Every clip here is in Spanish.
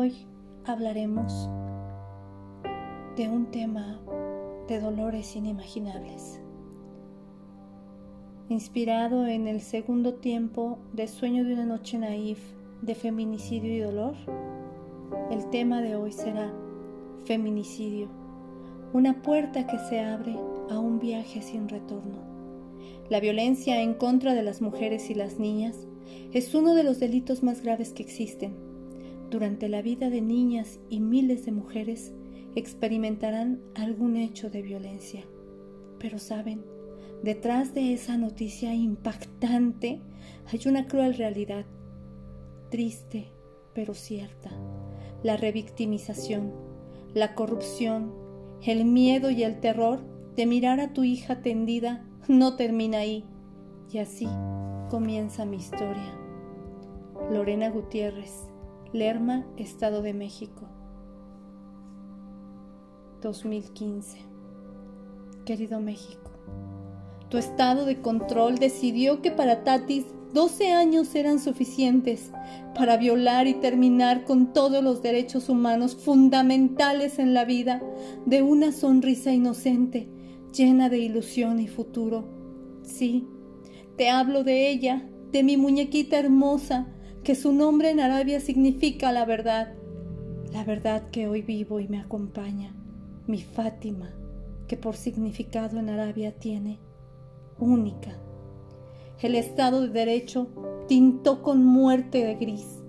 hoy hablaremos de un tema de dolores inimaginables. Inspirado en el segundo tiempo de Sueño de una noche naif de feminicidio y dolor, el tema de hoy será feminicidio, una puerta que se abre a un viaje sin retorno. La violencia en contra de las mujeres y las niñas es uno de los delitos más graves que existen. Durante la vida de niñas y miles de mujeres experimentarán algún hecho de violencia. Pero saben, detrás de esa noticia impactante hay una cruel realidad, triste pero cierta, la revictimización, la corrupción, el miedo y el terror de mirar a tu hija tendida no termina ahí. Y así comienza mi historia. Lorena Gutiérrez, Lerma, Estado de México. 2015. Querido México, tu estado de control decidió que para Tatis 12 años eran suficientes para violar y terminar con todos los derechos humanos fundamentales en la vida de una sonrisa inocente, llena de ilusión y futuro. Sí, te hablo de ella, de mi muñequita hermosa, que su nombre en Arabia significa la verdad, la verdad que hoy vivo y me acompaña, mi Fátima, que por significado en Arabia tiene única el Estado de Derecho tintó con muerte de gris.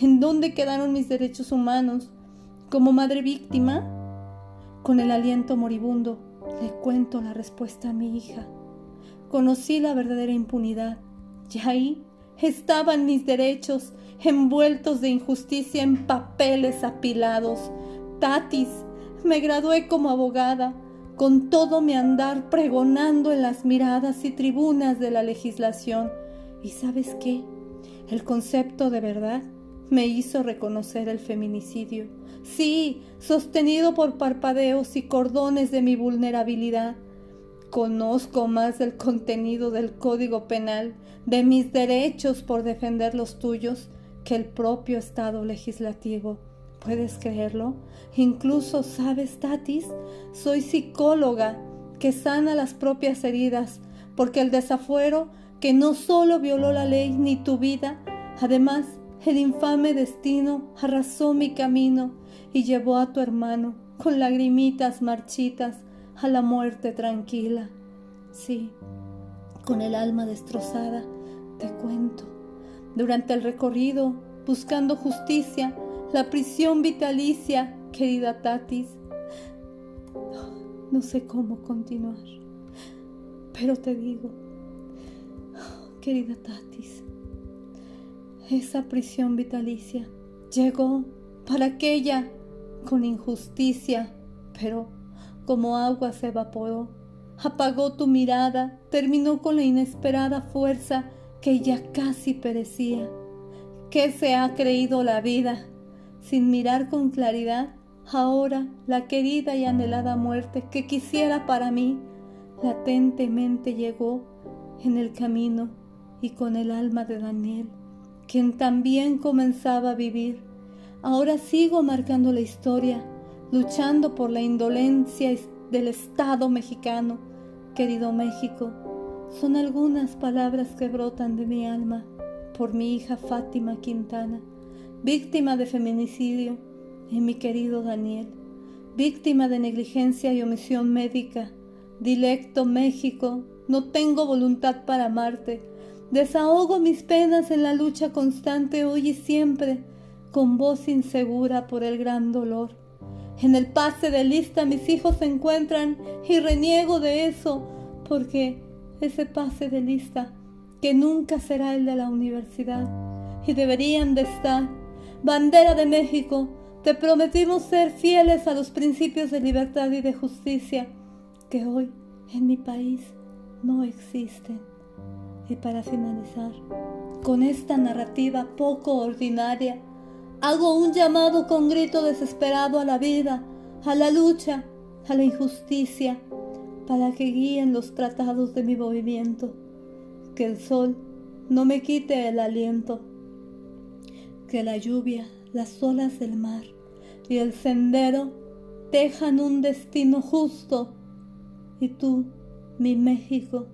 ¿En dónde quedaron mis derechos humanos? Como madre víctima, con el aliento moribundo, le cuento la respuesta a mi hija. Conocí la verdadera impunidad y ahí estaban mis derechos envueltos de injusticia en papeles apilados. Tatis, me gradué como abogada con todo mi andar pregonando en las miradas y tribunas de la legislación. ¿Y sabes qué? El concepto de verdad me hizo reconocer el feminicidio. Sí, sostenido por parpadeos y cordones de mi vulnerabilidad. Conozco más del contenido del Código Penal, de mis derechos por defender los tuyos, que el propio Estado legislativo. ¿Puedes creerlo? Incluso, ¿sabes, Tatis? Soy psicóloga que sana las propias heridas, porque el desafuero que no solo violó la ley ni tu vida, además el infame destino arrasó mi camino y llevó a tu hermano con lagrimitas marchitas a la muerte tranquila. Sí, con el alma destrozada, te cuento. Durante el recorrido, buscando justicia, la prisión vitalicia, querida Tatis. No sé cómo continuar, pero te digo, querida Tatis, esa prisión vitalicia llegó para aquella con injusticia, pero como agua se evaporó, apagó tu mirada, terminó con la inesperada fuerza que ya casi perecía. ¿Qué se ha creído la vida? sin mirar con claridad ahora la querida y anhelada muerte que quisiera para mí, latentemente llegó en el camino y con el alma de Daniel, quien también comenzaba a vivir. Ahora sigo marcando la historia, luchando por la indolencia del Estado mexicano. Querido México, son algunas palabras que brotan de mi alma por mi hija Fátima Quintana víctima de feminicidio, en mi querido Daniel, víctima de negligencia y omisión médica. Dilecto México, no tengo voluntad para amarte. Desahogo mis penas en la lucha constante hoy y siempre, con voz insegura por el gran dolor. En el pase de lista mis hijos se encuentran y reniego de eso, porque ese pase de lista, que nunca será el de la universidad, y deberían de estar bandera de México, te prometimos ser fieles a los principios de libertad y de justicia que hoy en mi país no existen. Y para finalizar, con esta narrativa poco ordinaria, hago un llamado con grito desesperado a la vida, a la lucha, a la injusticia. para que guíen los tratados de mi movimiento, que el sol no me quite el aliento, que la lluvia, las olas del mar y el sendero tejan un destino justo, y tú, mi México,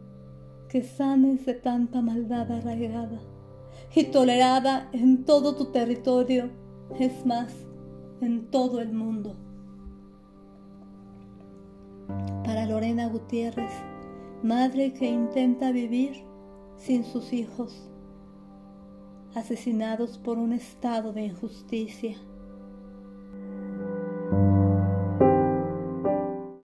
que sanes de tanta maldad arraigada y tolerada en todo tu territorio, es más, en todo el mundo. Para Lorena Gutiérrez, madre que intenta vivir sin sus hijos, asesinados por un estado de injusticia